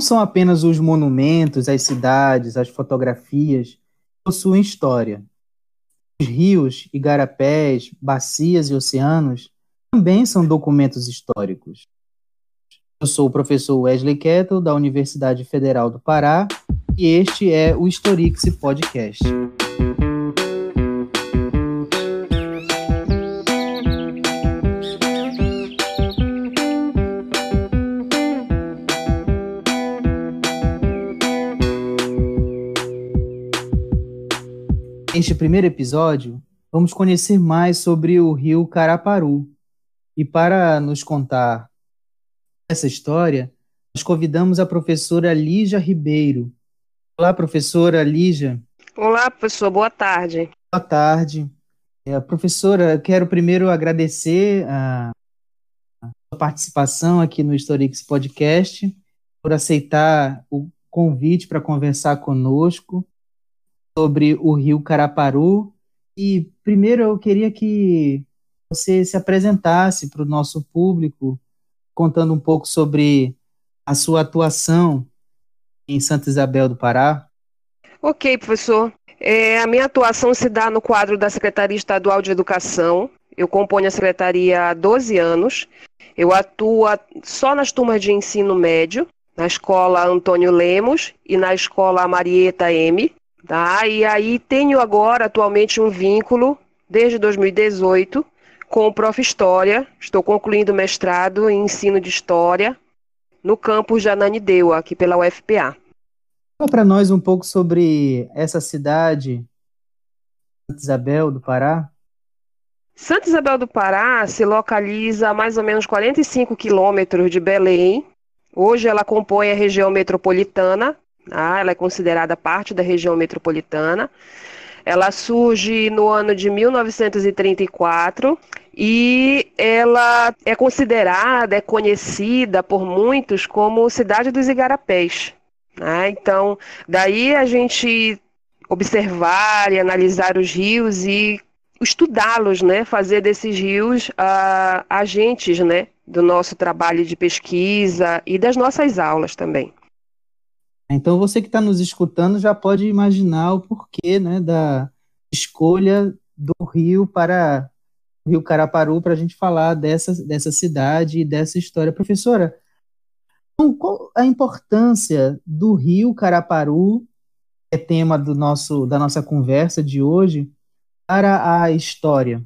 não são apenas os monumentos, as cidades, as fotografias, possuem história. Os rios, igarapés, bacias e oceanos também são documentos históricos. Eu sou o professor Wesley Kettle, da Universidade Federal do Pará, e este é o Historix Podcast. Neste primeiro episódio, vamos conhecer mais sobre o rio Caraparu. E para nos contar essa história, nós convidamos a professora Lígia Ribeiro. Olá, professora Lígia. Olá, professor, boa tarde. Boa tarde. É, professora, quero primeiro agradecer a sua participação aqui no Historix Podcast, por aceitar o convite para conversar conosco sobre o rio Caraparu. E primeiro eu queria que você se apresentasse para o nosso público, contando um pouco sobre a sua atuação em Santa Isabel do Pará. Ok, professor. É, a minha atuação se dá no quadro da Secretaria Estadual de Educação. Eu componho a secretaria há 12 anos. Eu atuo só nas turmas de ensino médio, na escola Antônio Lemos e na escola Marieta M. Tá? E aí tenho agora atualmente um vínculo desde 2018 com o Prof. História. Estou concluindo mestrado em ensino de História no campus de Ananindeua, aqui pela UFPA. Fala para nós um pouco sobre essa cidade, Santa Isabel do Pará. Santa Isabel do Pará se localiza a mais ou menos 45 quilômetros de Belém. Hoje ela compõe a região metropolitana ah, ela é considerada parte da região metropolitana. Ela surge no ano de 1934 e ela é considerada, é conhecida por muitos como cidade dos igarapés. Né? Então, daí a gente observar e analisar os rios e estudá-los, né? fazer desses rios uh, agentes né? do nosso trabalho de pesquisa e das nossas aulas também. Então você que está nos escutando já pode imaginar o porquê né, da escolha do Rio para Rio Caraparu para a gente falar dessa, dessa cidade e dessa história. Professora, então, qual a importância do Rio Caraparu, que é tema do nosso, da nossa conversa de hoje, para a história?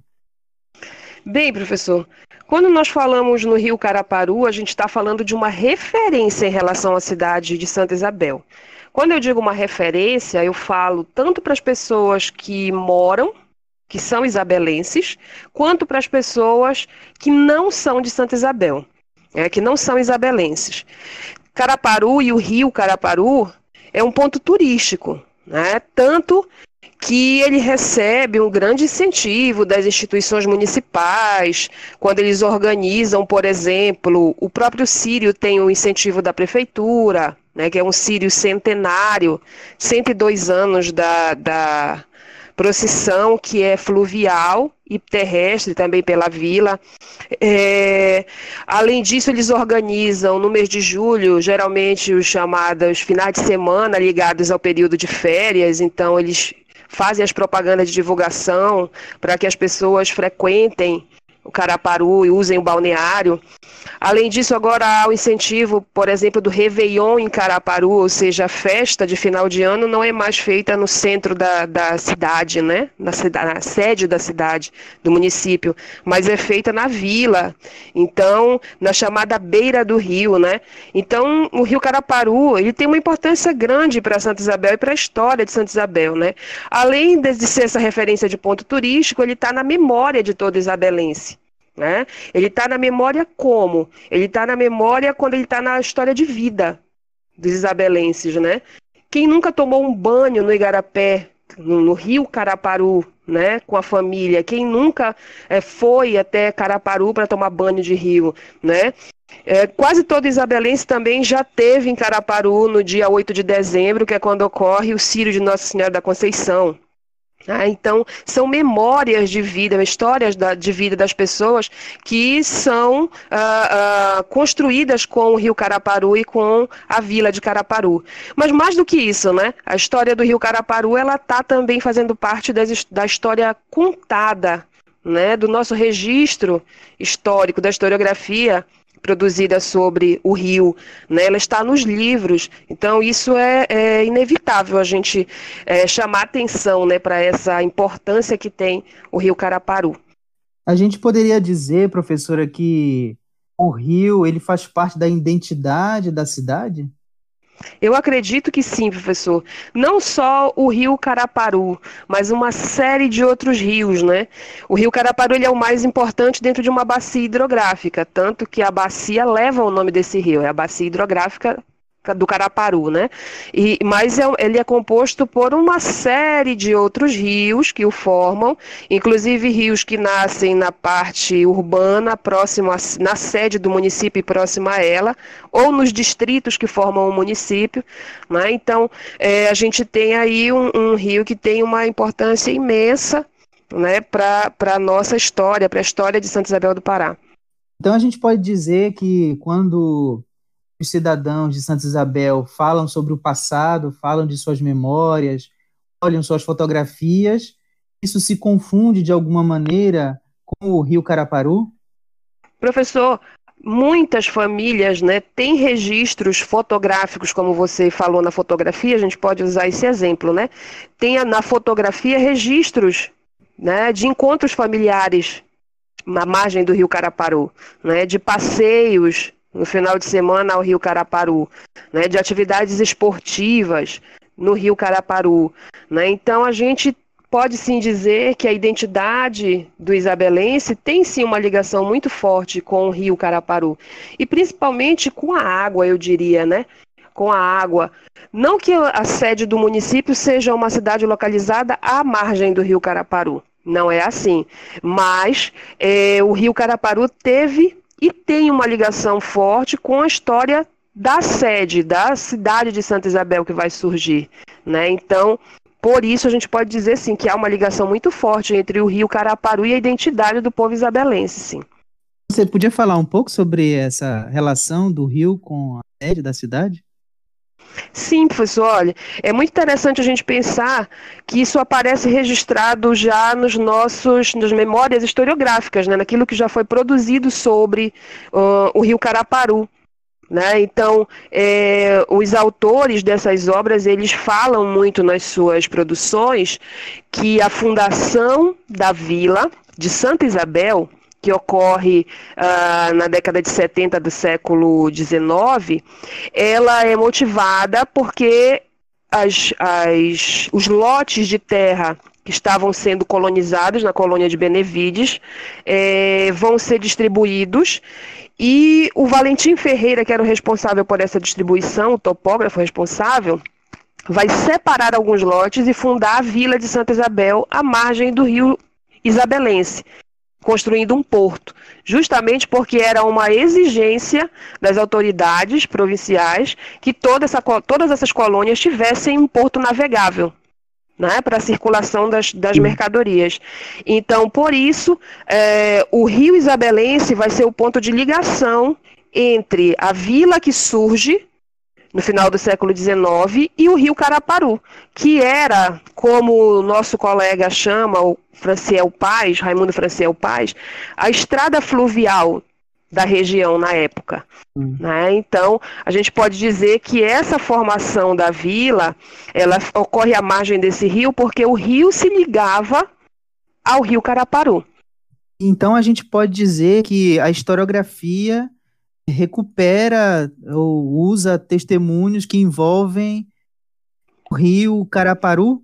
Bem, professor, quando nós falamos no Rio Caraparu, a gente está falando de uma referência em relação à cidade de Santa Isabel. Quando eu digo uma referência, eu falo tanto para as pessoas que moram, que são isabelenses, quanto para as pessoas que não são de Santa Isabel, é, que não são isabelenses. Caraparu e o Rio Caraparu é um ponto turístico, né? tanto que ele recebe um grande incentivo das instituições municipais, quando eles organizam, por exemplo, o próprio Sírio tem um incentivo da prefeitura, né, que é um Sírio centenário, 102 anos da, da procissão, que é fluvial e terrestre também pela vila. É, além disso, eles organizam no mês de julho, geralmente os chamados finais de semana ligados ao período de férias, então eles fazem as propagandas de divulgação para que as pessoas frequentem o Caraparu e usem o balneário. Além disso, agora há o incentivo, por exemplo, do Réveillon em Caraparu, ou seja, a festa de final de ano não é mais feita no centro da, da cidade, né? Na, na sede da cidade, do município, mas é feita na vila, então, na chamada beira do rio, né? Então, o rio Caraparu, ele tem uma importância grande para Santa Isabel e para a história de Santa Isabel, né? Além de ser essa referência de ponto turístico, ele está na memória de todo isabelense. Né? Ele está na memória como? Ele está na memória quando ele está na história de vida dos isabelenses. Né? Quem nunca tomou um banho no Igarapé, no, rio Caraparu, né, com a família? Quem nunca é, foi até Caraparu para tomar banho de rio? Né? É, quase todo isabelense também já teve em Caraparu no dia 8 de dezembro, que é quando ocorre o Círio de Nossa Senhora da Conceição. Ah, então, são memórias de vida, histórias da, de vida das pessoas que são ah, ah, construídas com o Rio Caraparu e com a vila de Caraparu. Mas mais do que isso, né? A história do Rio Caraparu, ela está também fazendo parte das, da história contada, né? Do nosso registro histórico, da historiografia produzida sobre o rio, né? ela está nos livros, então isso é, é inevitável a gente é, chamar atenção né, para essa importância que tem o rio Caraparu. A gente poderia dizer, professora, que o rio ele faz parte da identidade da cidade? Eu acredito que sim, professor. Não só o rio Caraparu, mas uma série de outros rios, né? O rio Caraparu ele é o mais importante dentro de uma bacia hidrográfica, tanto que a bacia leva o nome desse rio, é a bacia hidrográfica do Caraparu, né? E, mas é, ele é composto por uma série de outros rios que o formam, inclusive rios que nascem na parte urbana, próximo a, na sede do município e próxima a ela, ou nos distritos que formam o município. Né? Então, é, a gente tem aí um, um rio que tem uma importância imensa né, para a nossa história, para a história de Santa Isabel do Pará. Então, a gente pode dizer que quando os cidadãos de Santa Isabel falam sobre o passado, falam de suas memórias, olham suas fotografias, isso se confunde de alguma maneira com o Rio Caraparu? Professor, muitas famílias né, têm registros fotográficos, como você falou na fotografia, a gente pode usar esse exemplo, né? Tem na fotografia registros né, de encontros familiares na margem do rio Caraparu, né, de passeios no final de semana ao Rio Caraparu, né, de atividades esportivas no Rio Caraparu. Né? Então a gente pode sim dizer que a identidade do isabelense tem sim uma ligação muito forte com o Rio Caraparu e principalmente com a água, eu diria, né? Com a água. Não que a sede do município seja uma cidade localizada à margem do Rio Caraparu. Não é assim. Mas é, o Rio Caraparu teve e tem uma ligação forte com a história da sede, da cidade de Santa Isabel que vai surgir. Né? Então, por isso a gente pode dizer sim que há uma ligação muito forte entre o Rio Caraparu e a identidade do povo isabelense, sim. Você podia falar um pouco sobre essa relação do rio com a sede da cidade? Sim, professor, olha, é muito interessante a gente pensar que isso aparece registrado já nos nossos, nas memórias historiográficas, né, naquilo que já foi produzido sobre uh, o Rio Caraparu. Né? Então, é, os autores dessas obras, eles falam muito nas suas produções que a fundação da vila de Santa Isabel que ocorre uh, na década de 70 do século XIX, ela é motivada porque as, as, os lotes de terra que estavam sendo colonizados na colônia de Benevides é, vão ser distribuídos. E o Valentim Ferreira, que era o responsável por essa distribuição, o topógrafo responsável, vai separar alguns lotes e fundar a vila de Santa Isabel à margem do rio Isabelense, construindo um porto, justamente porque era uma exigência das autoridades provinciais que toda essa, todas essas colônias tivessem um porto navegável. Né, para a circulação das, das mercadorias. Então, por isso, é, o Rio Isabelense vai ser o ponto de ligação entre a vila que surge no final do século XIX, e o rio Caraparu, que era, como o nosso colega chama, o Franciel Paz, Raimundo Franciel Paz, a estrada fluvial da região na época. Hum. Né? Então, a gente pode dizer que essa formação da vila, ela ocorre à margem desse rio, porque o rio se ligava ao rio Caraparu. Então, a gente pode dizer que a historiografia recupera ou usa testemunhos que envolvem o rio Caraparu?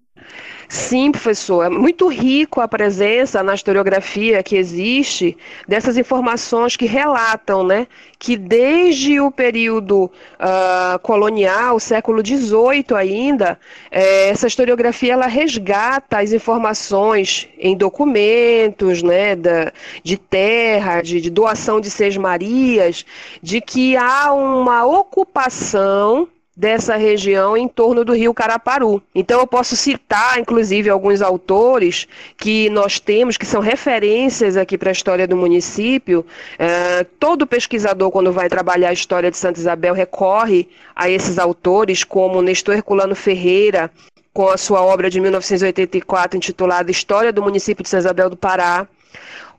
Sim, professor, é muito rico a presença na historiografia que existe dessas informações que relatam, né, que desde o período uh, colonial, século XVIII ainda, eh, essa historiografia ela resgata as informações em documentos, né, da, de terra, de, de doação de seis Marias, de que há uma ocupação dessa região em torno do rio Caraparu. Então eu posso citar, inclusive, alguns autores que nós temos, que são referências aqui para a história do município. É, todo pesquisador, quando vai trabalhar a história de Santa Isabel, recorre a esses autores, como Nestor Herculano Ferreira, com a sua obra de 1984 intitulada História do Município de Santa Isabel do Pará,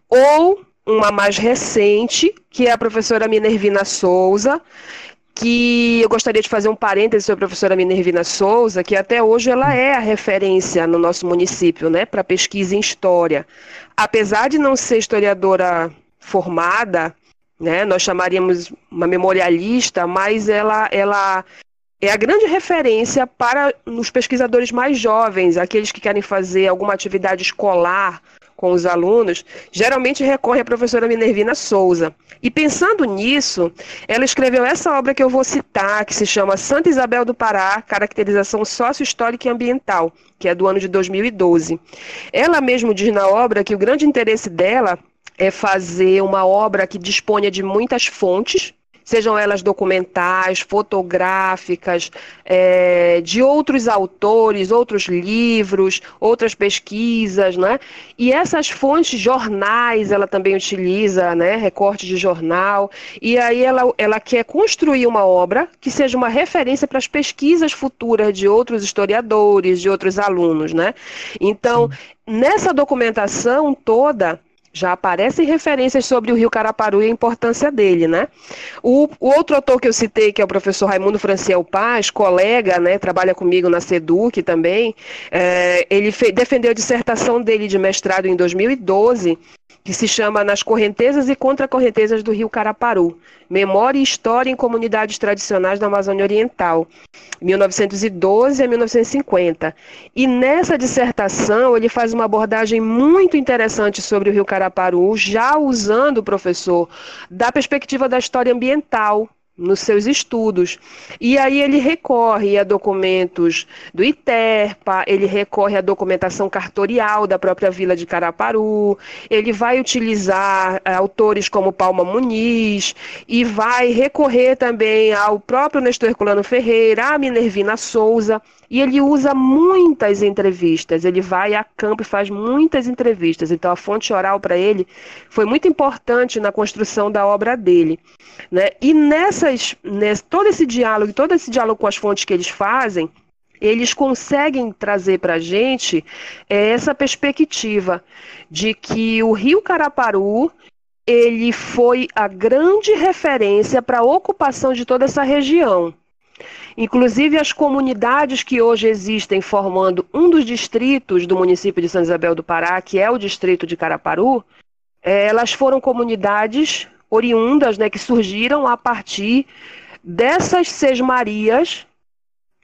ou uma mais recente, que é a professora Minervina Souza, que eu gostaria de fazer um parêntese sobre a professora Minervina Souza, que até hoje ela é a referência no nosso município, né, para pesquisa em história. Apesar de não ser historiadora formada, né, nós chamaríamos uma memorialista, mas ela, ela é a grande referência para os pesquisadores mais jovens, aqueles que querem fazer alguma atividade escolar com os alunos, geralmente recorre à professora Minervina Souza. E pensando nisso, ela escreveu essa obra que eu vou citar, que se chama Santa Isabel do Pará, Caracterização Sócio-Histórica e Ambiental, que é do ano de 2012. Ela mesmo diz na obra que o grande interesse dela é fazer uma obra que disponha de muitas fontes, sejam elas documentais, fotográficas, é, de outros autores, outros livros, outras pesquisas, né? E essas fontes, jornais, ela também utiliza, né? Recorte de jornal. E aí ela, ela quer construir uma obra que seja uma referência para as pesquisas futuras de outros historiadores, de outros alunos, né? Então, Sim. nessa documentação toda, já aparecem referências sobre o rio Caraparu e a importância dele, né? O, o, outro autor que eu citei, que é o professor Raimundo Franciel Paz, colega, né, trabalha comigo na SEDUC também, é, ele defendeu a dissertação dele de mestrado em 2012 que se chama Nas Correntezas e Contracorrentezas do Rio Caraparu, Memória e História em Comunidades Tradicionais da Amazônia Oriental, 1912 a 1950. E nessa dissertação ele faz uma abordagem muito interessante sobre o Rio Caraparu, já usando o professor da perspectiva da história ambiental, nos seus estudos. E aí ele recorre a documentos do ITERPA, ele recorre à documentação cartorial da própria vila de Caraparu, ele vai utilizar eh, autores como Palma Muniz e vai recorrer também ao próprio Nestor Herculano Ferreira, a Minervina Souza, e ele usa muitas entrevistas, ele vai a campo e faz muitas entrevistas. Então a fonte oral para ele foi muito importante na construção da obra dele. Né? E nessas, nesse, todo esse diálogo, todo esse diálogo com as fontes que eles fazem, eles conseguem trazer para a gente é, essa perspectiva de que o Rio Caraparu ele foi a grande referência para a ocupação de toda essa região. Inclusive, as comunidades que hoje existem formando um dos distritos do município de São Isabel do Pará, que é o distrito de Caraparu, é, elas foram comunidades oriundas, né, que surgiram a partir dessas sesmarias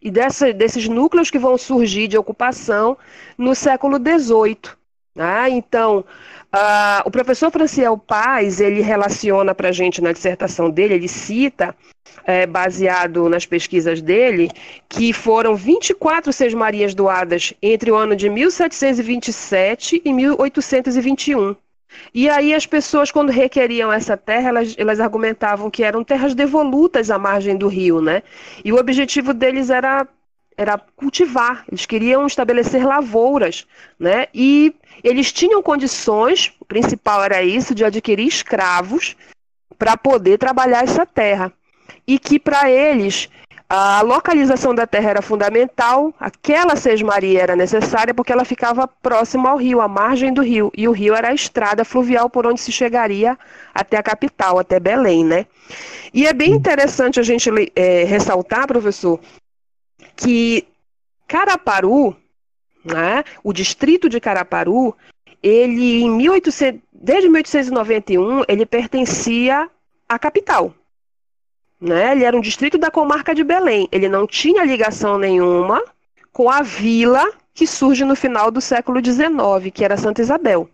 e dessa, desses núcleos que vão surgir de ocupação no século XVIII. Né? Então, uh, o professor Franciel Paz, ele relaciona para a gente na dissertação dele, ele cita é, baseado nas pesquisas dele, que foram 24 sesmarias doadas entre o ano de 1727 e 1821. E aí as pessoas, quando requeriam essa terra, elas, elas argumentavam que eram terras devolutas à margem do rio, né? E o objetivo deles era, era cultivar, eles queriam estabelecer lavouras, né? E eles tinham condições, o principal era isso, de adquirir escravos para poder trabalhar essa terra e que para eles a localização da terra era fundamental, aquela sesmaria era necessária porque ela ficava próxima ao rio, à margem do rio, e o rio era a estrada fluvial por onde se chegaria até a capital, até Belém, né? E é bem interessante a gente é, ressaltar, professor, que Caraparu, né, o distrito de Caraparu, ele em 1800, desde 1891, ele pertencia à capital, né? Ele era um distrito da comarca de Belém. Ele não tinha ligação nenhuma com a vila que surge no final do século XIX, que era Santa Isabel.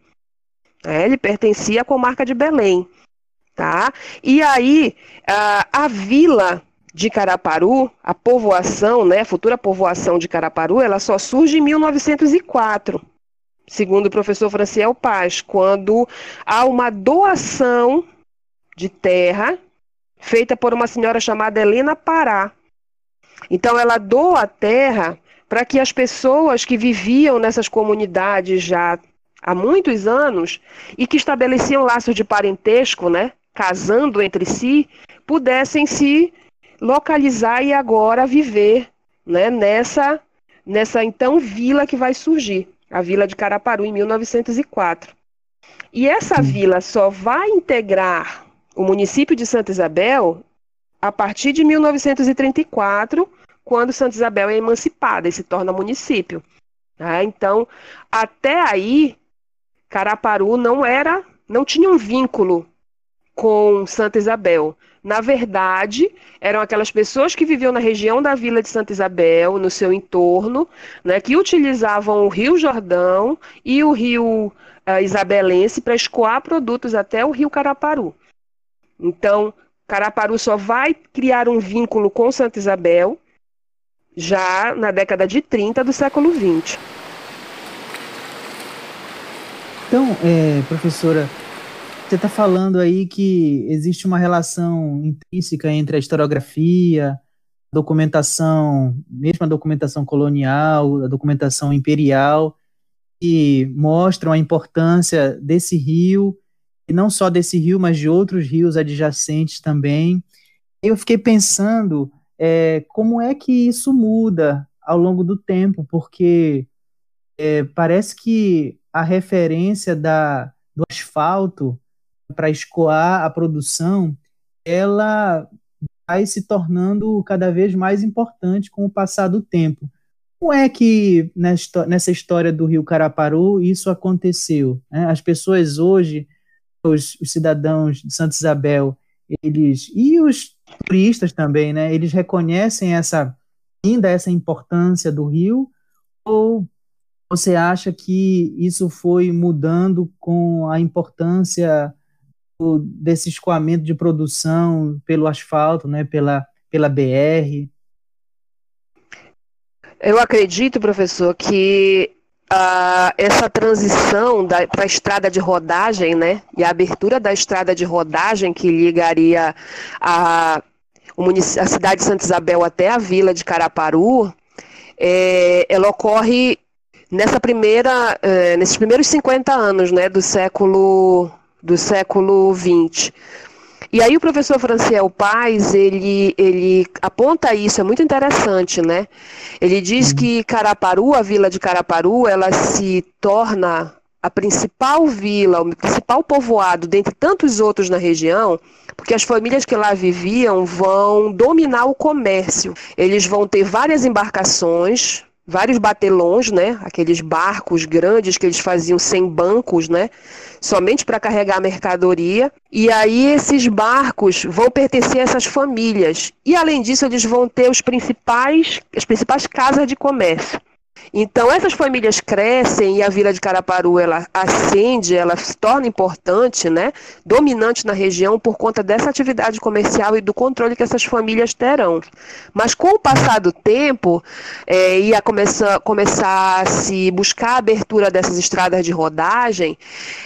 É, ele pertencia à comarca de Belém. Tá? E aí, a, a vila de Caraparu, a povoação, né, a futura povoação de Caraparu, ela só surge em 1904, segundo o professor Franciel Paz, quando há uma doação de terra feita por uma senhora chamada Helena Pará. Então ela doa a terra para que as pessoas que viviam nessas comunidades já há muitos anos e que estabeleciam laços de parentesco, né, casando entre si, pudessem se localizar e agora viver, né, nessa nessa então vila que vai surgir, a vila de Caraparu em 1904. E essa vila só vai integrar o município de Santa Isabel a partir de 1934, quando Santa Isabel é emancipada e se torna município. Tá? Então, até aí, Caraparu não era, não tinha um vínculo com Santa Isabel. Na verdade, eram aquelas pessoas que viviam na região da Vila de Santa Isabel, no seu entorno, né, que utilizavam o Rio Jordão e o Rio uh, Isabelense para escoar produtos até o Rio Caraparu. Então, Caraparu só vai criar um vínculo com Santa Isabel já na década de 30 do século 20. Então, é, professora, você está falando aí que existe uma relação intrínseca entre a historiografia, documentação, mesmo a documentação colonial, a documentação imperial, que mostram a importância desse rio, e não só desse rio, mas de outros rios adjacentes também. Eu fiquei pensando é, como é que isso muda ao longo do tempo, porque é, parece que a referência da, do asfalto para escoar a produção, ela vai se tornando cada vez mais importante com o passar do tempo. Como é que nessa história do Rio Caraparu isso aconteceu? Né? As pessoas hoje, os, os, cidadãos de Santa Isabel, eles e os turistas também, né? Eles reconhecem essa ainda essa importância do rio ou você acha que isso foi mudando com a importância desse escoamento de produção pelo asfalto, né, pela, pela BR? Eu acredito, professor, que uh, essa transição para a estrada de rodagem, né, e a abertura da estrada de rodagem que ligaria a, a cidade de Santa Isabel até a vila de Caraparu, é, ela ocorre nessa primeira, é, nesses primeiros 50 anos né, do século do século 20. E aí o professor Franciel Paz, ele, ele aponta isso, é muito interessante, né? Ele diz uhum. que Caraparu, a vila de Caraparu, ela se torna a principal vila, o principal povoado, dentre tantos outros na região, porque as famílias que lá viviam vão dominar o comércio. Eles vão ter várias embarcações, vários batelões, né? Aqueles barcos grandes que eles faziam sem bancos, né? Somente para carregar mercadoria. E aí esses barcos vão pertencer a essas famílias. E além disso, eles vão ter os principais, as principais casas de comércio. Então essas famílias crescem e a Vila de Caraparu ela ascende, ela se torna importante, né, dominante na região por conta dessa atividade comercial e do controle que essas famílias terão. Mas com o passar do tempo, é, ia começar, começar a se buscar a abertura dessas estradas de rodagem,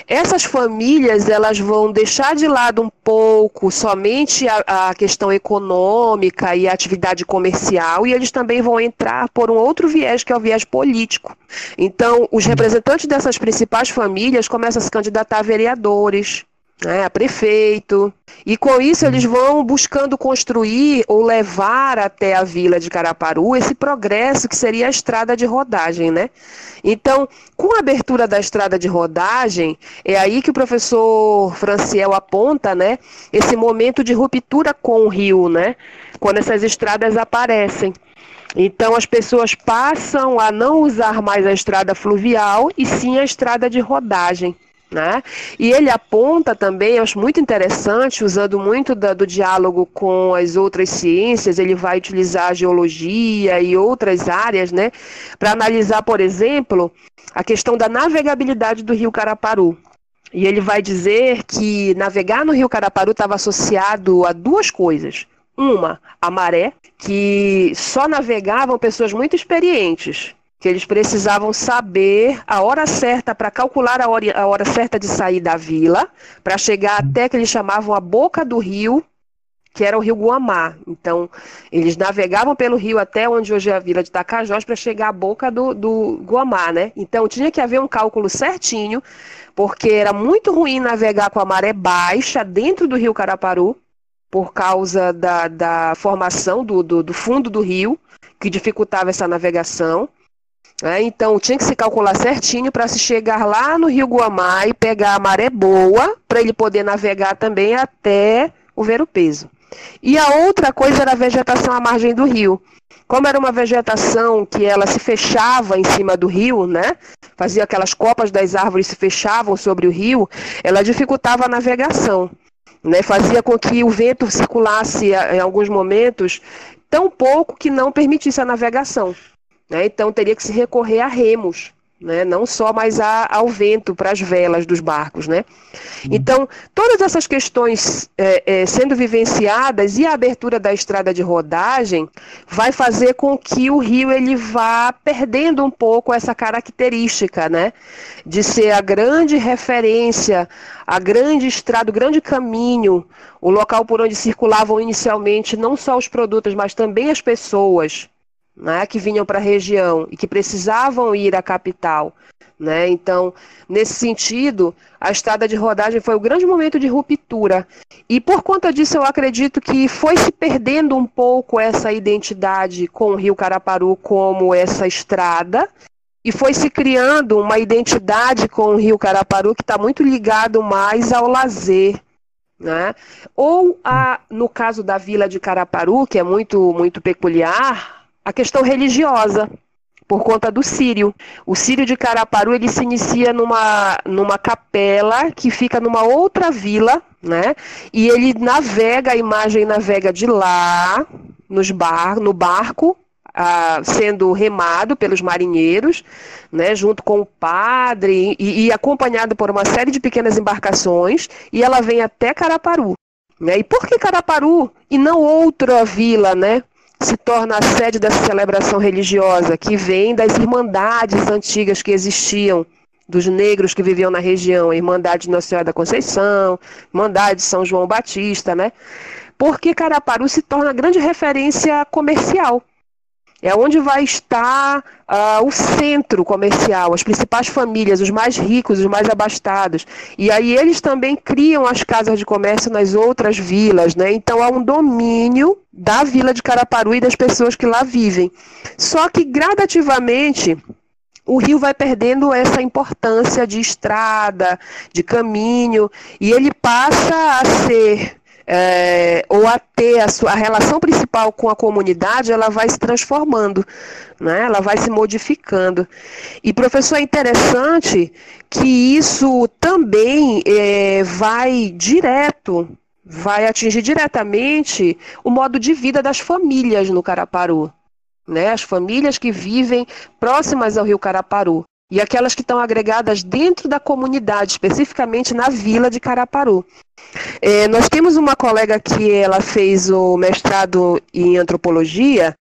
essas famílias elas vão deixar de lado um pouco somente a, a questão econômica e a atividade comercial e eles também vão entrar por um outro viés que é o viés político. Então, os representantes dessas principais famílias começam a se candidatar a vereadores, né, a prefeito. E com isso eles vão buscando construir ou levar até a vila de Caraparu esse progresso que seria a estrada de rodagem, né? Então, com a abertura da estrada de rodagem, é aí que o professor Franciel aponta, né, esse momento de ruptura com o rio, né? Quando essas estradas aparecem. Então as pessoas passam a não usar mais a estrada fluvial e sim a estrada de rodagem. Né? E ele aponta também, eu acho muito interessante, usando muito da, do diálogo com as outras ciências, ele vai utilizar a geologia e outras áreas, né, para analisar, por exemplo, a questão da navegabilidade do rio Caraparu. E ele vai dizer que navegar no rio Caraparu estava associado a duas coisas. Uma, a maré, que só navegavam pessoas muito experientes, que eles precisavam saber a hora certa para calcular a hora, a hora certa de sair da vila, para chegar até que eles chamavam a boca do rio, que era o rio Guamá. Então, eles navegavam pelo rio até onde hoje é a vila de Tapajós para chegar à boca do, do Guamá, né? Então, tinha que haver um cálculo certinho, porque era muito ruim navegar com a maré baixa dentro do rio Caraparu, por causa da, da formação do, do, do fundo do rio, que dificultava essa navegação. É, então tinha que se calcular certinho para se chegar lá no Rio Guamá e pegar a maré boa para ele poder navegar também até o ver o peso. E a outra coisa era a vegetação à margem do rio. Como era uma vegetação que ela se fechava em cima do rio, né? Fazia aquelas copas das árvores se fechavam sobre o rio, ela dificultava a navegação. Né, fazia com que o vento circulasse em alguns momentos tão pouco que não permitisse a navegação. Né? Então teria que se recorrer a remos, né? não só mais a, ao vento para as velas dos barcos. Né? Uhum. Então, todas essas questões é, é, sendo vivenciadas e a abertura da estrada de rodagem vai fazer com que o rio ele vá perdendo um pouco essa característica né? de ser a grande referência, a grande estrada, o grande caminho, o local por onde circulavam inicialmente não só os produtos, mas também as pessoas né, que vinham para a região e que precisavam ir à capital. Né? Então, nesse sentido, a estrada de rodagem foi o grande momento de ruptura. E por conta disso, eu acredito que foi se perdendo um pouco essa identidade com o Rio Caraparu como essa estrada, e foi se criando uma identidade com o Rio Caraparu que está muito ligado mais ao lazer. Né? Ou, a, no caso da Vila de Caraparu, que é muito, muito peculiar, a questão religiosa por conta do Sírio. O Sírio de Caraparu ele se inicia numa, numa capela que fica numa outra vila, né? E ele navega, a imagem navega de lá, nos bar, no barco, ah, sendo remado pelos marinheiros, né, junto com o padre e, e, acompanhado por uma série de pequenas embarcações, e ela vem até Caraparu. Né? E por que Caraparu e não outra vila, né? Se torna a sede dessa celebração religiosa, que vem das irmandades antigas que existiam, dos negros que viviam na região, a Irmandade de Nossa Senhora da Conceição, Irmandade de São João Batista, né? Porque Caraparu se torna grande referência comercial. É onde vai estar uh, o centro comercial, as principais famílias, os mais ricos, os mais abastados. E aí eles também criam as casas de comércio nas outras vilas, né? Então há um domínio da vila de Caraparu e das pessoas que lá vivem. Só que gradativamente o rio vai perdendo essa importância de estrada, de caminho, e ele passa a ser é, ou a ter a, sua, a relação principal com a comunidade, ela vai se transformando, né? ela vai se modificando. E, professor, é interessante que isso também é, vai direto, vai atingir diretamente o modo de vida das famílias no Caraparu. Né? As famílias que vivem próximas ao rio Caraparu e aquelas que estão agregadas dentro da comunidade, especificamente na vila de Caraparu. É, nós temos uma colega que ela fez o mestrado em antropologia,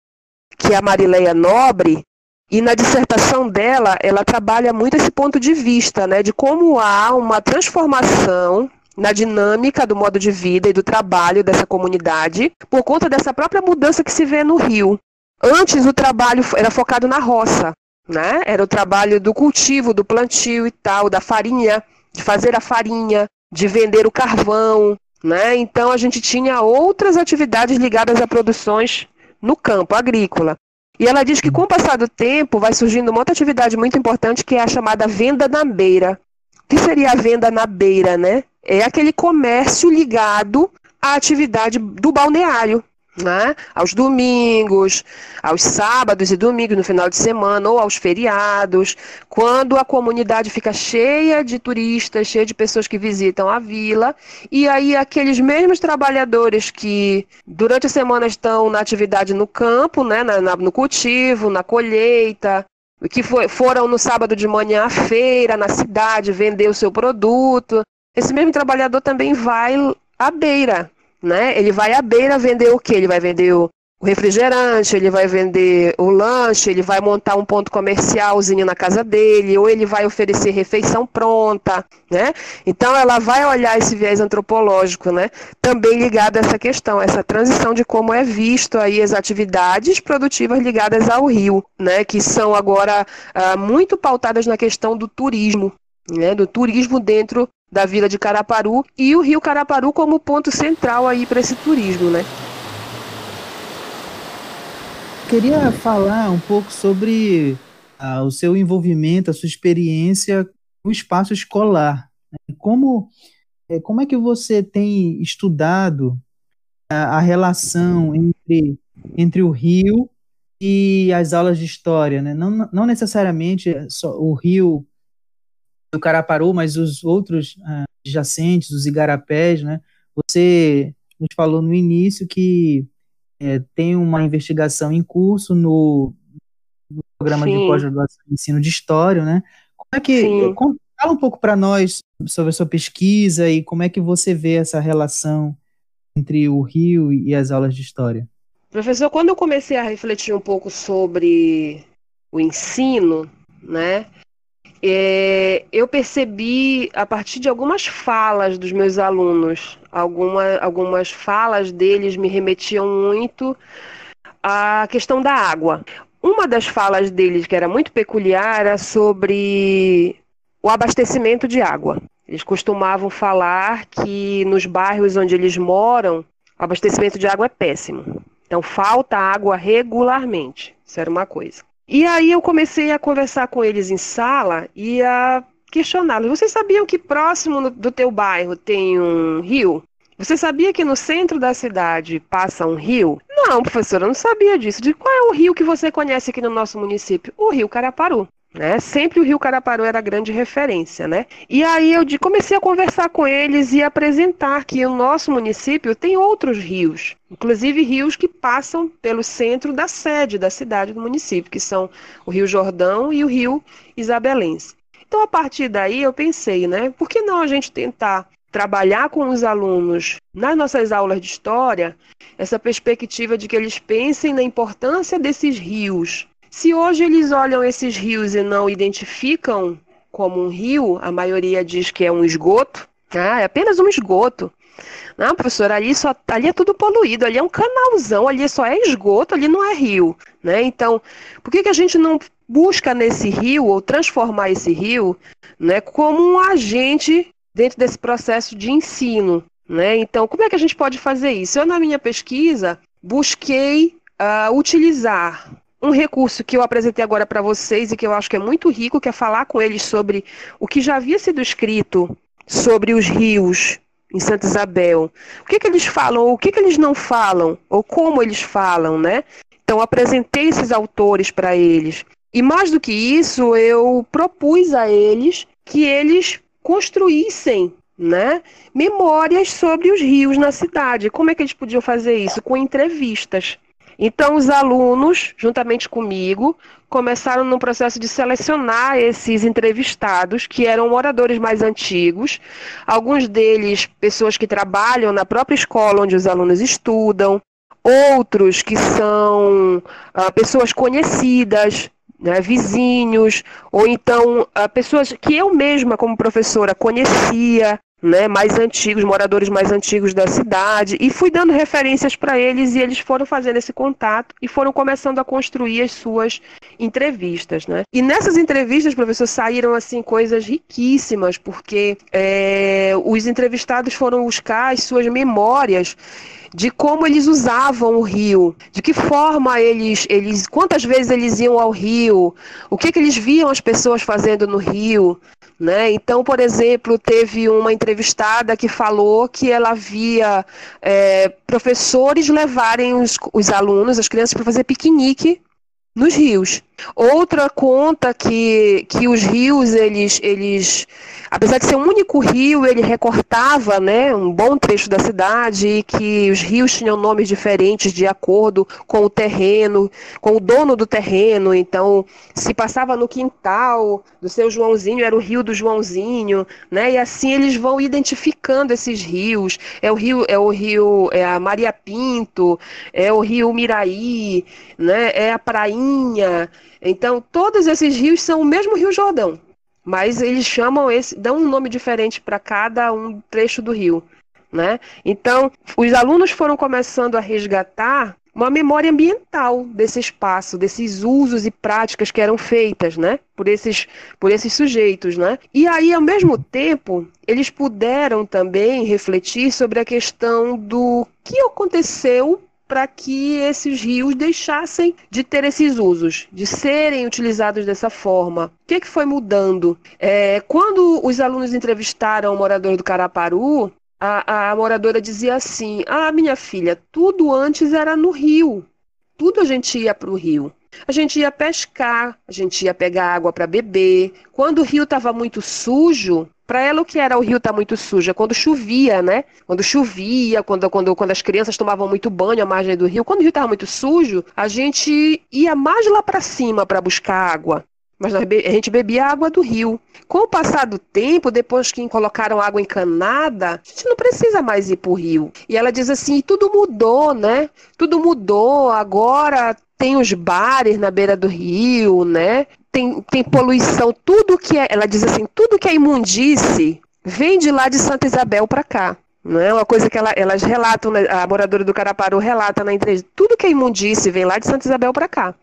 que é a Marileia Nobre, e na dissertação dela, ela trabalha muito esse ponto de vista, né, de como há uma transformação na dinâmica do modo de vida e do trabalho dessa comunidade por conta dessa própria mudança que se vê no Rio. Antes o trabalho era focado na roça, né? Era o trabalho do cultivo, do plantio e tal, da farinha, de fazer a farinha, de vender o carvão, né? Então a gente tinha outras atividades ligadas a produções no campo agrícola. E ela diz que com o passar do tempo vai surgindo uma outra atividade muito importante que é a chamada venda na beira. O que seria a venda na beira, né? É aquele comércio ligado à atividade do balneário, né? aos domingos, aos sábados e domingos no final de semana ou aos feriados, quando a comunidade fica cheia de turistas, cheia de pessoas que visitam a vila, e aí aqueles mesmos trabalhadores que durante a semana estão na atividade no campo, né? Na, na, no cultivo, na colheita, que foram no sábado de manhã à feira, na cidade, vender o seu produto, esse mesmo trabalhador também vai à beira, né? Ele vai à beira vender o quê? Ele vai vender o, refrigerante, ele vai vender o lanche, ele vai montar um ponto comercialzinho na casa dele, ou ele vai oferecer refeição pronta, né? Então ela vai olhar esse viés antropológico, né? Também ligado a essa questão, essa transição de como é visto aí as atividades produtivas ligadas ao rio, né? Que são agora ah, muito pautadas na questão do turismo, né? Do turismo dentro da vila de Caraparu e o rio Caraparu como ponto central aí para esse turismo, né? queria falar um pouco sobre ah, o seu envolvimento, a sua experiência no espaço escolar. Né? Como, é, como é que você tem estudado a, a relação entre, entre o Rio e as aulas de história? Né? Não, não necessariamente só o Rio o Caraparu, mas os outros ah, adjacentes, os igarapés, né? Você nos falou no início que é, tem uma investigação em curso no, no programa Sim. de pós-graduação de ensino de história, né? Como é que fala um pouco para nós sobre a sua pesquisa e como é que você vê essa relação entre o Rio e as aulas de história? Professor, quando eu comecei a refletir um pouco sobre o ensino, né, é, eu percebi a partir de algumas falas dos meus alunos, alguma, algumas falas deles me remetiam muito à questão da água. Uma das falas deles, que era muito peculiar, era sobre o abastecimento de água. Eles costumavam falar que nos bairros onde eles moram, o abastecimento de água é péssimo. Então falta água regularmente. Isso era uma coisa. E aí eu comecei a conversar com eles em sala e a questioná-los. Vocês sabiam que próximo do teu bairro tem um rio? Você sabia que no centro da cidade passa um rio? Não, professora, eu não sabia disso. De qual é o rio que você conhece aqui no nosso município? O Rio Caraparu. Né? Sempre o Rio Caraparu era a grande referência, né? E aí eu comecei a conversar com eles e apresentar que o nosso município tem outros rios, inclusive rios que passam pelo centro da sede da cidade do município, que são o Rio Jordão e o Rio Isabelense. Então, a partir daí, eu pensei, né? Por que não a gente tentar trabalhar com os alunos nas nossas aulas de história essa perspectiva de que eles pensem na importância desses rios se hoje eles olham esses rios e não identificam como um rio, a maioria diz que é um esgoto, ah, é apenas um esgoto. Não, professor, ali, só, ali é tudo poluído, ali é um canalzão, ali só é esgoto, ali não é rio. Né? Então, por que, que a gente não busca nesse rio, ou transformar esse rio, né, como um agente dentro desse processo de ensino? Né? Então, como é que a gente pode fazer isso? Eu, na minha pesquisa, busquei uh, utilizar um recurso que eu apresentei agora para vocês e que eu acho que é muito rico, que é falar com eles sobre o que já havia sido escrito sobre os rios em Santa Isabel. O que, que eles falam, ou o que, que eles não falam, ou como eles falam, né? Então, apresentei esses autores para eles. E mais do que isso, eu propus a eles que eles construíssem né, memórias sobre os rios na cidade. Como é que eles podiam fazer isso? Com entrevistas. Então, os alunos, juntamente comigo, começaram no processo de selecionar esses entrevistados, que eram moradores mais antigos, alguns deles pessoas que trabalham na própria escola onde os alunos estudam, outros que são ah, pessoas conhecidas, né, vizinhos, ou então ah, pessoas que eu mesma, como professora, conhecia, né, mais antigos, moradores mais antigos da cidade, e fui dando referências para eles e eles foram fazendo esse contato e foram começando a construir as suas entrevistas, né? E nessas entrevistas, professor, saíram assim coisas riquíssimas, porque é, os entrevistados foram buscar as suas memórias de como eles usavam o rio, de que forma eles, eles quantas vezes eles iam ao rio, o que, que eles viam as pessoas fazendo no rio, né? Então, por exemplo, teve uma entrevistada que falou que ela via é, professores levarem os, os alunos, as crianças, para fazer piquenique nos rios. Outra conta que, que os rios, eles, eles, apesar de ser um único rio, ele recortava né, um bom trecho da cidade e que os rios tinham nomes diferentes de acordo com o terreno, com o dono do terreno. Então, se passava no quintal do seu Joãozinho, era o rio do Joãozinho, né? E assim eles vão identificando esses rios. É o rio, é o rio, é a Maria Pinto, é o rio Miraí, né? É a Prainha. Então, todos esses rios são o mesmo Rio Jordão, mas eles chamam esse, dão um nome diferente para cada um trecho do rio, né? Então, os alunos foram começando a resgatar uma memória ambiental desse espaço, desses usos e práticas que eram feitas, né, por esses, por esses sujeitos, né? E aí, ao mesmo tempo, eles puderam também refletir sobre a questão do que aconteceu para que esses rios deixassem de ter esses usos, de serem utilizados dessa forma. O que, que foi mudando? É, quando os alunos entrevistaram o morador do Caraparu, a, a moradora dizia assim: Ah, minha filha, tudo antes era no rio. Tudo a gente ia para o rio. A gente ia pescar, a gente ia pegar água para beber. Quando o rio estava muito sujo, para ela, o que era o rio tá muito sujo? É quando chovia, né? Quando chovia, quando, quando, quando as crianças tomavam muito banho à margem do rio. Quando o rio estava muito sujo, a gente ia mais lá para cima para buscar água. Mas a gente bebia água do rio. Com o passar do tempo, depois que colocaram água encanada, a gente não precisa mais ir para o rio. E ela diz assim: tudo mudou, né? Tudo mudou. Agora tem os bares na beira do rio, né? tem, tem poluição, tudo que é, ela diz assim, tudo que é imundice vem de lá de Santa Isabel para cá. Não é uma coisa que ela, elas relatam, né, a moradora do Caraparu relata na entrevista, tudo que é imundice vem lá de Santa Isabel para cá.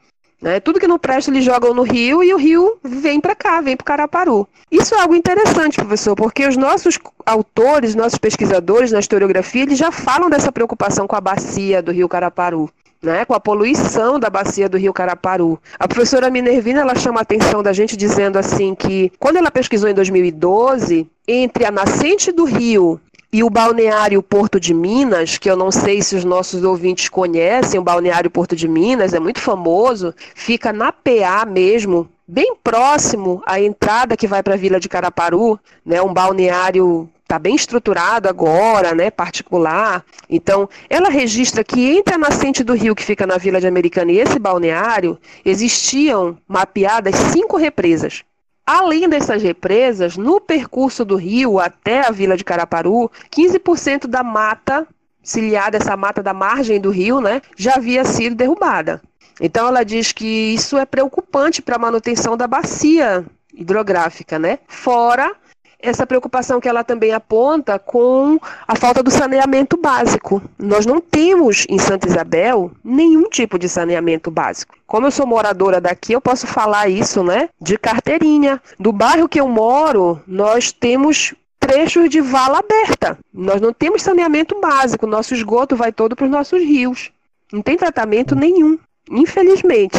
Né? Tudo que não presta eles jogam no rio e o rio vem para cá, vem para o Caraparu. Isso é algo interessante, professor, porque os nossos autores, nossos pesquisadores na historiografia, eles já falam dessa preocupação com a bacia do rio Caraparu né, com a poluição da bacia do Rio Caraparu. A professora Minervina ela chama a atenção da gente dizendo assim que quando ela pesquisou em 2012 entre a nascente do rio e o balneário Porto de Minas, que eu não sei se os nossos ouvintes conhecem, o balneário Porto de Minas é muito famoso, fica na PA mesmo, bem próximo à entrada que vai para a Vila de Caraparu, né, um balneário está bem estruturado agora, né, particular. Então, ela registra que entre a nascente do rio que fica na Vila de Americana e esse balneário, existiam mapeadas cinco represas. Além dessas represas, no percurso do rio até a Vila de Caraparu, 15% da mata ciliada, essa mata da margem do rio, né, já havia sido derrubada. Então ela diz que isso é preocupante para a manutenção da bacia hidrográfica, né? Fora essa preocupação que ela também aponta com a falta do saneamento básico. Nós não temos em Santa Isabel nenhum tipo de saneamento básico. Como eu sou moradora daqui, eu posso falar isso, né? De carteirinha. Do bairro que eu moro, nós temos trechos de vala aberta. Nós não temos saneamento básico. Nosso esgoto vai todo para os nossos rios. Não tem tratamento nenhum infelizmente.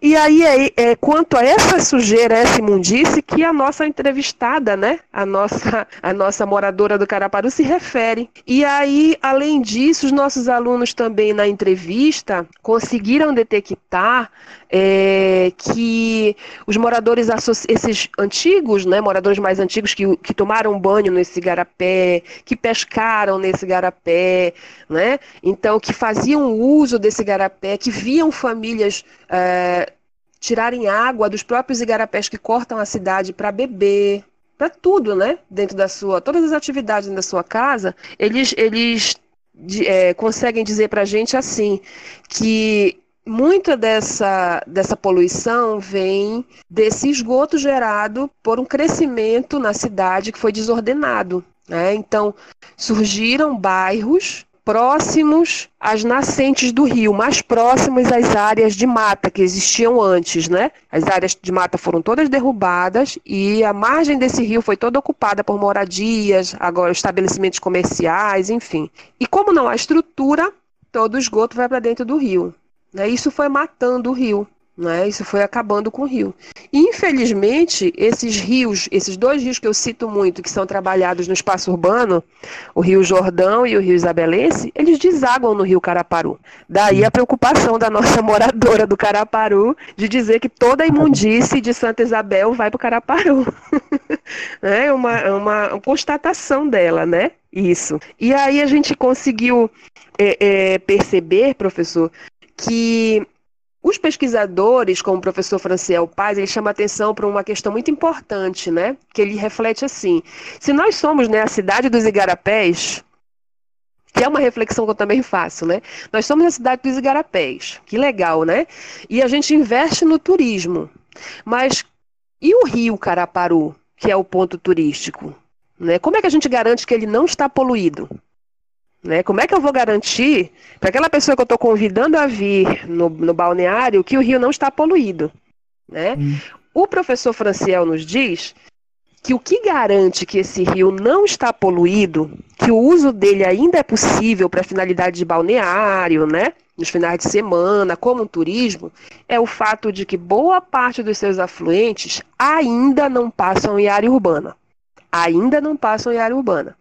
E aí é, é, quanto a essa sujeira, essa imundice, que a nossa entrevistada, né, a nossa, a nossa moradora do Caraparu se refere. E aí, além disso, os nossos alunos também na entrevista conseguiram detectar é, que os moradores, esses antigos, né, moradores mais antigos que, que tomaram banho nesse garapé, que pescaram nesse garapé, né, então que faziam uso desse garapé, que viam famílias é, tirarem água dos próprios igarapés que cortam a cidade para beber, para tudo, né, dentro da sua, todas as atividades da sua casa, eles, eles é, conseguem dizer para a gente assim que muita dessa, dessa poluição vem desse esgoto gerado por um crescimento na cidade que foi desordenado. Né? Então, surgiram bairros próximos às nascentes do rio, mais próximos às áreas de mata que existiam antes, né? As áreas de mata foram todas derrubadas e a margem desse rio foi toda ocupada por moradias, agora estabelecimentos comerciais, enfim. E como não há estrutura, todo o esgoto vai para dentro do rio. Né? Isso foi matando o rio. Né? Isso foi acabando com o rio. Infelizmente, esses rios, esses dois rios que eu cito muito, que são trabalhados no espaço urbano, o Rio Jordão e o Rio Isabelense, eles desaguam no Rio Caraparu. Daí a preocupação da nossa moradora do Caraparu de dizer que toda a imundície de Santa Isabel vai para o Caraparu. é uma, uma constatação dela, né? Isso. E aí a gente conseguiu é, é, perceber, professor, que os pesquisadores, como o professor Franciel Paz, ele chama atenção para uma questão muito importante, né? Que ele reflete assim: se nós somos né, a cidade dos igarapés, que é uma reflexão que eu também faço, né? Nós somos a cidade dos igarapés, que legal, né? E a gente investe no turismo. Mas e o rio Caraparu, que é o ponto turístico? Né? Como é que a gente garante que ele não está poluído? Né? Como é que eu vou garantir para aquela pessoa que eu estou convidando a vir no, no, balneário que o rio não está poluído? Né? Hum. O professor Franciel nos diz que o que garante que esse rio não está poluído, que o uso dele ainda é possível para finalidade de balneário, né? nos finais de semana, como um turismo, é o fato de que boa parte dos seus afluentes ainda não passam em área urbana. Ainda não passam em área urbana.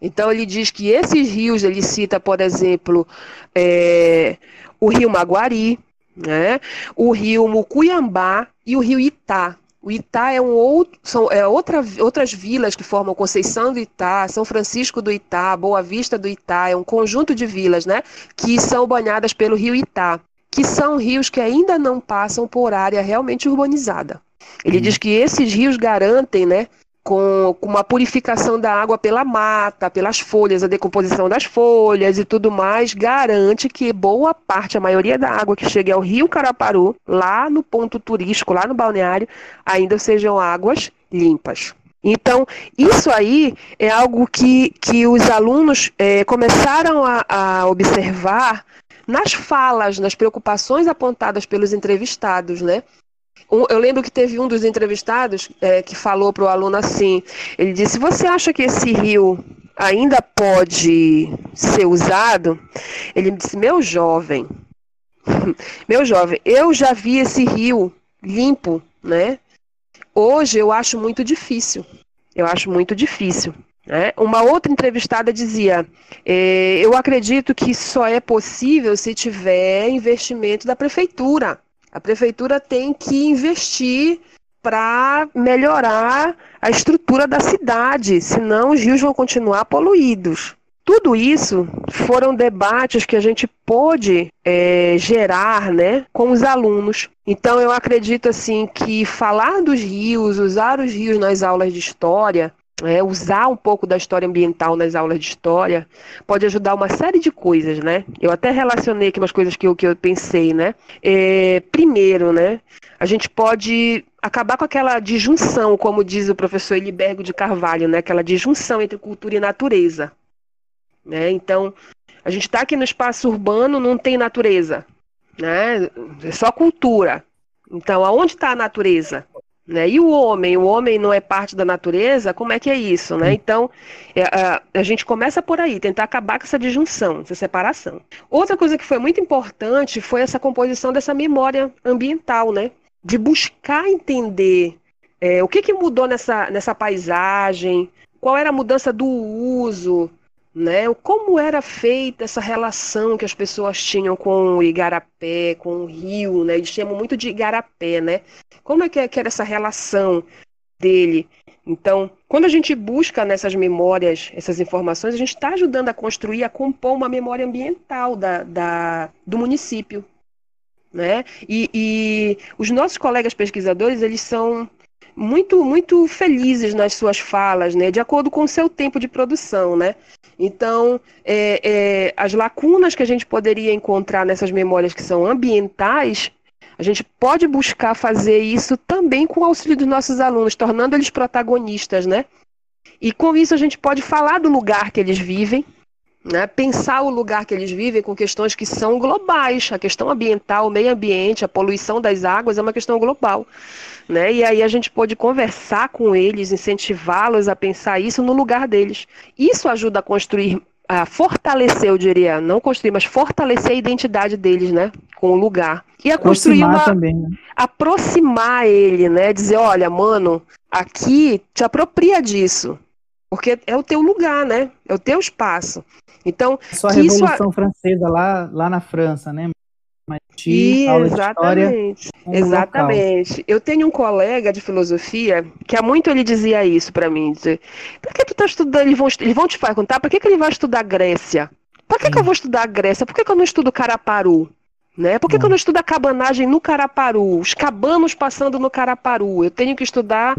Então ele diz que esses rios, ele cita, por exemplo, é, o rio Maguari, né, o rio Mucuyambá e o rio Itá. O Itá é um outro, são é outra, outras vilas que formam Conceição do Itá, São Francisco do Itá, Boa Vista do Itá, é um conjunto de vilas, né, que são banhadas pelo rio Itá, que são rios que ainda não passam por área realmente urbanizada. Ele hum. diz que esses rios garantem, né, com, com uma purificação da água pela mata, pelas folhas, a decomposição das folhas e tudo mais, garante que boa parte, a maioria da água que chega ao rio Caraparu, lá no ponto turístico, lá no balneário, ainda sejam águas limpas. Então, isso aí é algo que, que os alunos é, começaram a, a observar nas falas, nas preocupações apontadas pelos entrevistados, né? Eu lembro que teve um dos entrevistados é, que falou para o aluno assim: ele disse, você acha que esse rio ainda pode ser usado? Ele me disse, meu jovem, meu jovem, eu já vi esse rio limpo, né? Hoje eu acho muito difícil. Eu acho muito difícil. Né? Uma outra entrevistada dizia: eh, Eu acredito que só é possível se tiver investimento da prefeitura. A prefeitura tem que investir para melhorar a estrutura da cidade, senão os rios vão continuar poluídos. Tudo isso foram debates que a gente pôde é, gerar né, com os alunos. Então, eu acredito assim que falar dos rios, usar os rios nas aulas de história, é, usar um pouco da história ambiental nas aulas de história pode ajudar uma série de coisas, né? Eu até relacionei aqui umas coisas que eu, que eu pensei, né? É, primeiro, né? A gente pode acabar com aquela disjunção, como diz o professor Elibergo de Carvalho, né? Aquela disjunção entre cultura e natureza. Né? Então, a gente está aqui no espaço urbano, não tem natureza, né? É só cultura. Então, aonde está a natureza? Né? E o homem, o homem não é parte da natureza, como é que é isso? Né? Então, é, a, a, gente começa por aí, tentar acabar com essa disjunção, essa separação. Outra coisa que foi muito importante foi essa composição dessa memória ambiental, né? de buscar entender é, o que, que mudou nessa, nessa paisagem, qual era a mudança do uso, né? Como era feita essa relação que as pessoas tinham com o igarapé, com o rio, né? Eles chamam muito de igarapé, né? Como é que, é que era essa relação dele? Então, quando a gente busca nessas memórias essas informações, a gente está ajudando a construir, a compor uma memória ambiental da, da do município, né? E, e os nossos colegas pesquisadores, eles são muito muito felizes nas suas falas, né, de acordo com o seu tempo de produção, né. Então, é, é, as lacunas que a gente poderia encontrar nessas memórias que são ambientais, a gente pode buscar fazer isso também com o auxílio dos nossos alunos, tornando eles protagonistas, né? E com isso a gente pode falar do lugar que eles vivem, né? pensar o lugar que eles vivem com questões que são globais. A questão ambiental, o meio ambiente, a poluição das águas é uma questão global. Né? E aí a gente pode conversar com eles, incentivá-los a pensar isso no lugar deles. Isso ajuda a construir, a fortalecer, eu diria, não construir, mas fortalecer a identidade deles, né? Com o lugar. e a construir uma também, né? aproximar ele, né? Dizer, olha, mano, aqui te apropria disso, porque é o teu lugar, né? É o teu espaço. Então, só a Revolução Francesa lá, lá na França, né? Exatamente, exatamente. Local. Eu tenho um colega de filosofia que há muito ele dizia isso para mim, dizer, por que tu tá estudando, eles vão, eles vão te perguntar, por que, que ele vai estudar Grécia? Por que, que eu vou estudar Grécia? Por que, que eu não estudo Caraparu? Né? Por que, que eu não estudo a cabanagem no Caraparu? Os cabanos passando no Caraparu. Eu tenho que estudar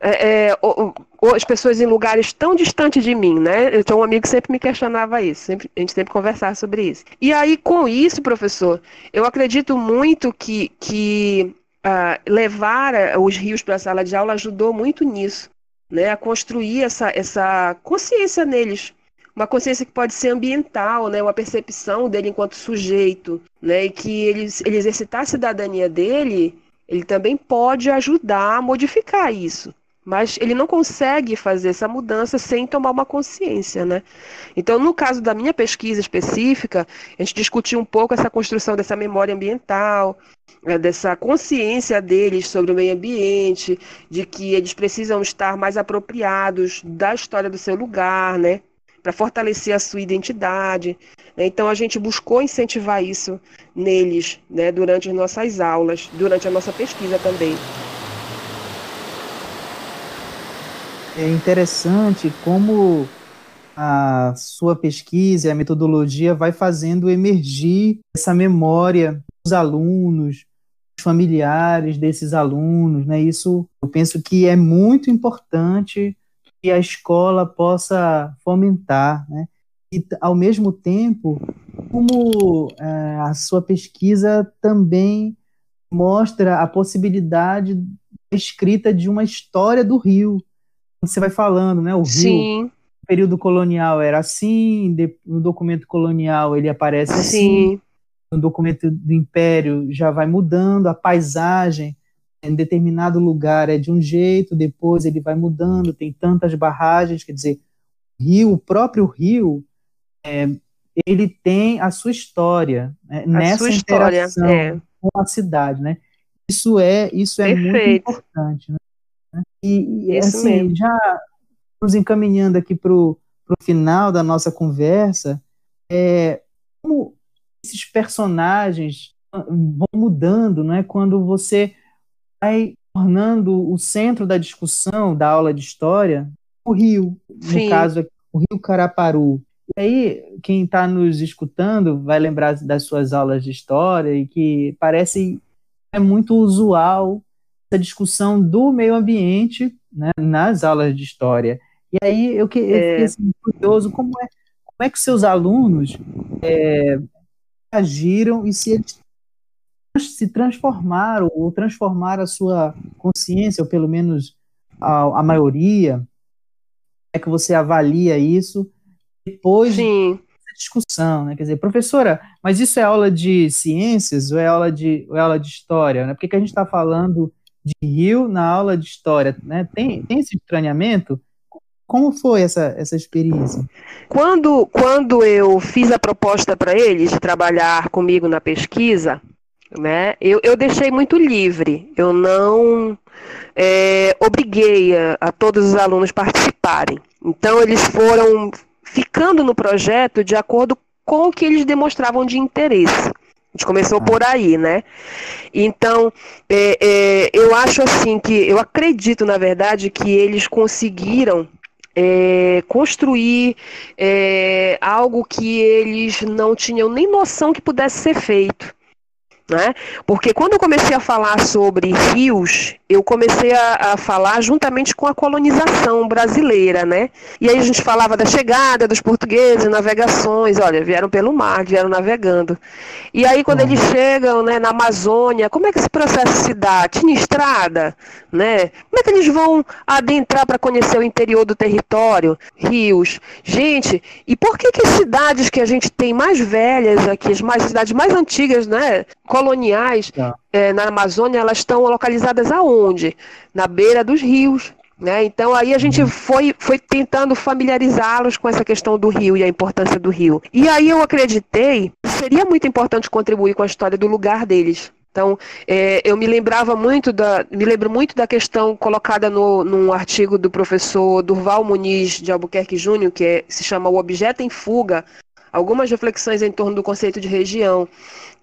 é, é, o, o, as pessoas em lugares tão distantes de mim, né? Eu tinha um amigo que sempre me questionava isso, sempre, a gente sempre conversava sobre isso. E aí, com isso, professor, eu acredito muito que, que uh, levar uh, os rios para a sala de aula ajudou muito nisso, né? A construir essa, essa consciência neles uma consciência que pode ser ambiental, né, uma percepção dele enquanto sujeito, né, e que ele, ele exercitar a cidadania dele, ele também pode ajudar a modificar isso. Mas ele não consegue fazer essa mudança sem tomar uma consciência, né? Então, no caso da minha pesquisa específica, a gente discutiu um pouco essa construção dessa memória ambiental, né, dessa consciência deles sobre o meio ambiente, de que eles precisam estar mais apropriados da história do seu lugar, né? Para fortalecer a sua identidade. Né? Então a gente buscou incentivar isso neles né, durante as nossas aulas, durante a nossa pesquisa também. É interessante como a sua pesquisa e a metodologia vai fazendo emergir essa memória dos alunos, dos familiares desses alunos, né? Isso eu penso que é muito importante que a escola possa fomentar, né? E, ao mesmo tempo, como é, a sua pesquisa também mostra a possibilidade da escrita de uma história do Rio. Você vai falando, né? O Rio, Sim. no período colonial era assim, no documento colonial ele aparece assim, Sim. no documento do Império já vai mudando, a paisagem em determinado lugar é de um jeito, depois ele vai mudando, tem tantas barragens, quer dizer, o rio, o próprio rio, é, ele tem a sua história né, nessa história, interação é. com a cidade, né? Isso é isso é Perfeito. muito importante, né? E, e assim, mesmo. já nos encaminhando aqui para o final da nossa conversa, é, como esses personagens vão mudando, não é? Quando você vai tornando o centro da discussão da aula de história o rio, Sim. no caso o rio Caraparu. E aí, quem está nos escutando vai lembrar das suas aulas de história e que parece é muito usual essa discussão do meio ambiente né, nas aulas de história. E aí eu, que, eu fiquei é. assim, curioso como é, como é que seus alunos é, agiram e se eles se transformaram ou transformar a sua consciência, ou pelo menos a, a maioria, é que você avalia isso depois Sim. da discussão, né? Quer dizer, professora, mas isso é aula de ciências ou é aula de, ou é aula de história? Né? Por que, que a gente está falando de Rio na aula de história? Né? Tem, tem esse estranhamento? Como foi essa, essa experiência? Quando, quando eu fiz a proposta para eles de trabalhar comigo na pesquisa, né? Eu, eu deixei muito livre, eu não é, obriguei a, a todos os alunos participarem. Então, eles foram ficando no projeto de acordo com o que eles demonstravam de interesse. A gente começou por aí, né? Então, é, é, eu acho assim que, eu acredito, na verdade, que eles conseguiram é, construir é, algo que eles não tinham nem noção que pudesse ser feito. Né? Porque quando eu comecei a falar sobre rios, eu comecei a, a, falar juntamente com a colonização brasileira, né? E aí a gente falava da chegada dos portugueses, navegações, olha, vieram pelo mar, vieram navegando. E aí quando eles chegam né, na Amazônia, como é que esse processo se dá? Tinha estrada, né? Como é que eles vão adentrar para conhecer o interior do território? Rios. Gente, e por que que as cidades que a gente tem mais velhas aqui, as mais, cidades mais antigas, né? coloniais tá. É, na Amazônia, elas estão localizadas aonde? Na beira dos rios. Né? Então aí a gente uhum. foi, foi tentando familiarizá-los com essa questão do rio e a importância do rio. E aí eu acreditei que seria muito importante contribuir com a história do lugar deles. Então, é, eu me lembrava muito da, me lembro muito da questão colocada no, num artigo do professor Durval Muniz de Albuquerque Júnior, que é, se chama O Objeto em Fuga, algumas reflexões em torno do conceito de região,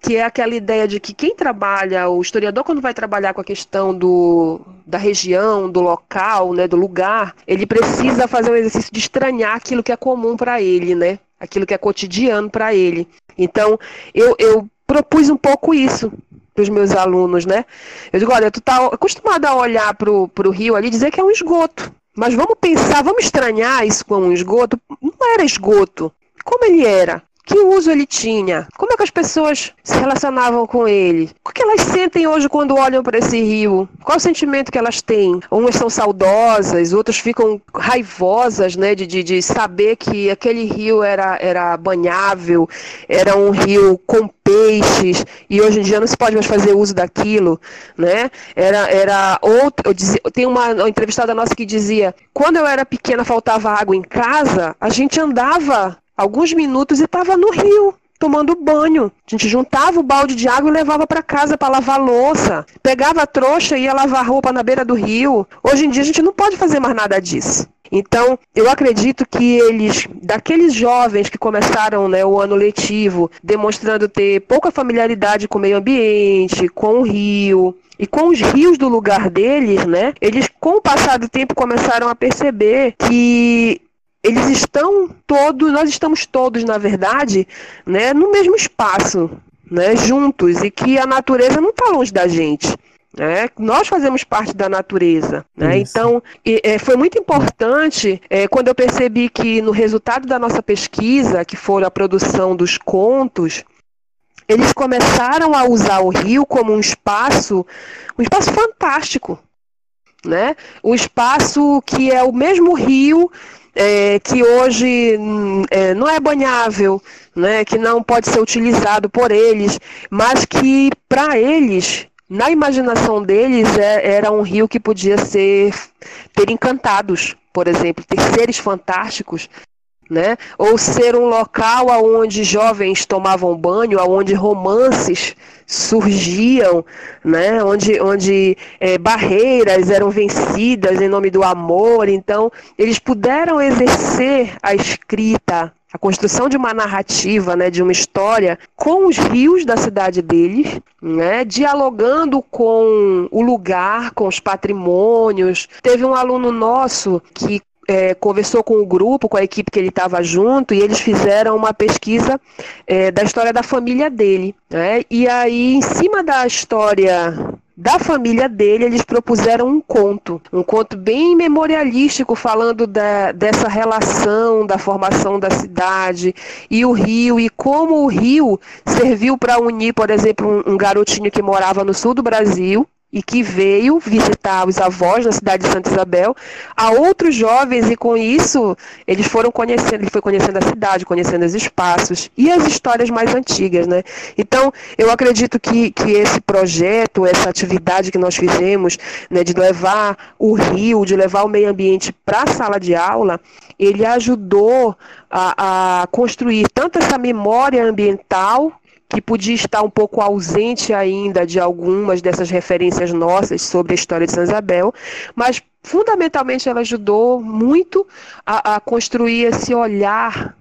que é aquela ideia de que quem trabalha, o historiador quando vai trabalhar com a questão do, da região, do local, né, do lugar, ele precisa fazer um exercício de estranhar aquilo que é comum para ele, né? Aquilo que é cotidiano para ele. Então, eu, eu propus um pouco isso para os meus alunos, né? Eu digo, olha, tu tá acostumado a olhar para o rio ali e dizer que é um esgoto. Mas vamos pensar, vamos estranhar isso como um esgoto. Não era esgoto. Como ele era? Que uso ele tinha? Como é que as pessoas se relacionavam com ele? O que elas sentem hoje quando olham para esse rio? Qual o sentimento que elas têm? Umas são saudosas, outras ficam raivosas, né, de, de, de saber que aquele rio era, era banhável, era um rio com peixes e hoje em dia não se pode mais fazer uso daquilo, né? Era, era outro. Dizia, tem uma entrevistada nossa que dizia: quando eu era pequena faltava água em casa, a gente andava alguns minutos e estava no rio tomando banho. A gente juntava o balde de água e levava para casa para lavar louça. Pegava a trouxa e ia lavar roupa na beira do rio. Hoje em dia a gente não pode fazer mais nada disso. Então, eu acredito que eles, daqueles jovens que começaram né, o ano letivo, demonstrando ter pouca familiaridade com o meio ambiente, com o rio, e com os rios do lugar deles, né? Eles, com o passar do tempo, começaram a perceber que eles estão todos, nós estamos todos, na verdade, né, no mesmo espaço, né, juntos, e que a natureza não está longe da gente. né? nós fazemos parte da natureza. Né? Então, é, foi muito importante é, quando eu percebi que no resultado da nossa pesquisa, que foi a produção dos contos, eles começaram a usar o rio como um espaço, um espaço fantástico. Né? Um espaço que é o mesmo rio é, que hoje é, não é banhável, né, que não pode ser utilizado por eles, mas que para eles, na imaginação deles, é, era um rio que podia ser ter encantados, por exemplo, ter seres fantásticos né? Ou ser um local onde jovens tomavam banho, onde romances surgiam, né? Onde, onde é, barreiras eram vencidas em nome do amor. Então, eles puderam exercer a escrita a construção de uma narrativa, né, de uma história com os rios da cidade deles, né, dialogando com o lugar, com os patrimônios. Teve um aluno nosso que é, conversou com o grupo, com a equipe que ele estava junto, e eles fizeram uma pesquisa é, da história da família dele. Né? E aí, em cima da história da família dele, eles propuseram um conto, um conto bem memorialístico, falando da, dessa relação da formação da cidade e o rio, e como o rio serviu para unir, por exemplo, um, um garotinho que morava no sul do Brasil, e que veio visitar os avós na cidade de Santa Isabel, a outros jovens e com isso eles foram conhecendo, ele foi conhecendo a cidade, conhecendo os espaços e as histórias mais antigas, né? Então, eu acredito que, que esse projeto, essa atividade que nós fizemos, né, de levar o rio, de levar o meio ambiente para a sala de aula, ele ajudou a, a construir tanto essa memória ambiental que podia estar um pouco ausente ainda de algumas dessas referências nossas sobre a história de São Isabel, mas fundamentalmente ela ajudou muito a, a construir esse olhar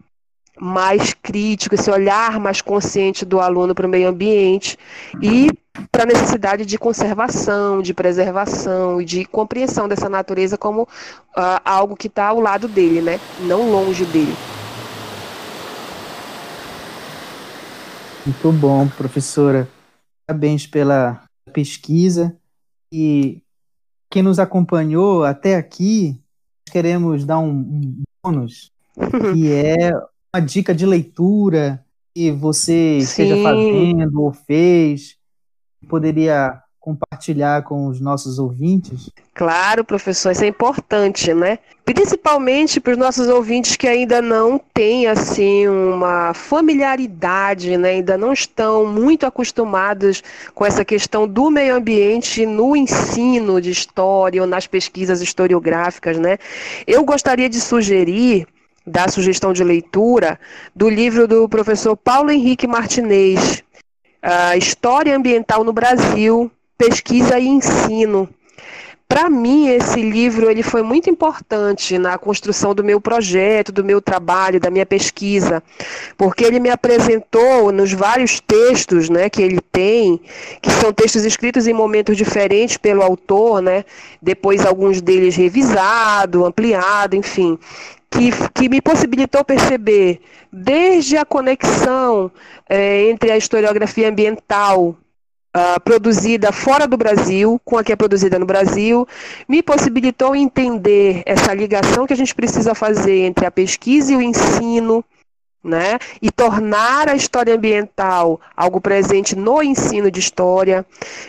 mais crítico, esse olhar mais consciente do aluno para o meio ambiente e para a necessidade de conservação, de preservação e de compreensão dessa natureza como uh, algo que está ao lado dele, né? não longe dele. Muito bom, professora. Parabéns pela pesquisa. E quem nos acompanhou até aqui, queremos dar um, bônus, que é uma dica de leitura que você Sim. esteja fazendo ou fez, poderia compartilhar com os nossos ouvintes? Claro, professor, isso é importante, né? Principalmente para os nossos ouvintes que ainda não têm assim uma familiaridade, né? Ainda não estão muito acostumados com essa questão do meio ambiente no ensino de história ou nas pesquisas historiográficas, né? Eu gostaria de sugerir dar sugestão de leitura do livro do professor Paulo Henrique Martinez, História Ambiental no Brasil, Pesquisa e Ensino. Para mim, esse livro ele foi muito importante na construção do meu projeto, do meu trabalho, da minha pesquisa, porque ele me apresentou nos vários textos né, que ele tem, que são textos escritos em momentos diferentes pelo autor, né, depois alguns deles revisado, ampliado, enfim, que, que, me possibilitou perceber desde a conexão é, entre a historiografia ambiental uh, produzida fora do Brasil com a que é produzida no Brasil, me possibilitou entender essa ligação que a gente precisa fazer entre a pesquisa e o ensino, né? E tornar a história ambiental algo presente no ensino de história.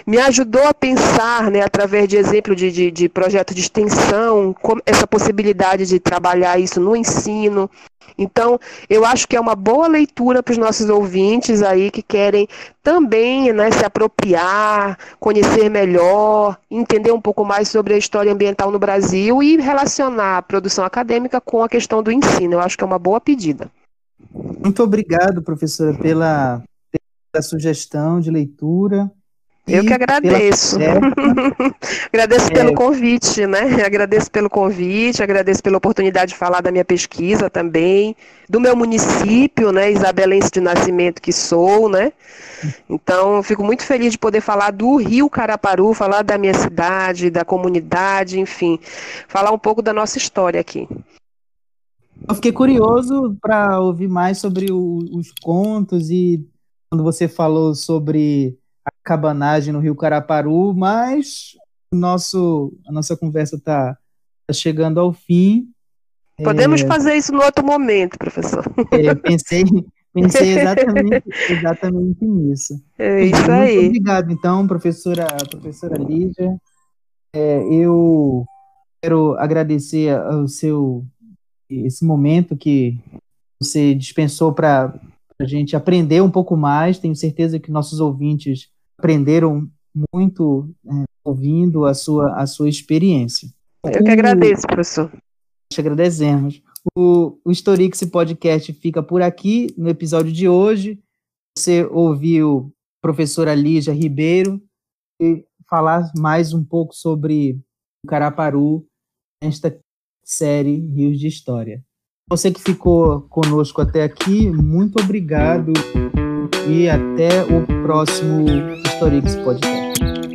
Me ajudou a pensar, né, através de exemplo de, de, de projeto de extensão, essa possibilidade de trabalhar isso no ensino. Então, eu acho que é uma boa leitura para os nossos ouvintes aí que querem também né, se apropriar, conhecer melhor, entender um pouco mais sobre a história ambiental no Brasil e relacionar a produção acadêmica com a questão do ensino. Eu acho que é uma boa pedida. Muito obrigado, professora, pela, pela sugestão de leitura. Eu que agradeço. agradeço é... pelo convite, né? Agradeço pelo convite, agradeço pela oportunidade de falar da minha pesquisa também, do meu município, né? Isabelense de nascimento que sou, né? Então, fico muito feliz de poder falar do Rio Caraparu, falar da minha cidade, da comunidade, enfim, falar um pouco da nossa história aqui. Eu fiquei curioso para ouvir mais sobre o, os contos e quando você falou sobre a cabanagem no Rio Caraparu, mas nosso, a nossa conversa está tá chegando ao fim. Podemos é... fazer isso no outro momento, professor. É, pensei, pensei exatamente, exatamente nisso. É isso Muito aí. Muito obrigado, então, professora, professora Lígia. É, eu quero agradecer ao seu esse momento que você dispensou para a gente aprender um pouco mais. Tenho certeza que nossos ouvintes aprenderam muito é, ouvindo a sua, a sua experiência. Eu que agradeço, professor. Te agradecemos. O, o Historix Podcast fica por aqui no episódio de hoje. Você ouviu a professora Lígia Ribeiro falar mais um pouco sobre o Caraparu nesta série Rios de História. Você que ficou conosco até aqui, muito obrigado e até o próximo Historix Podcast.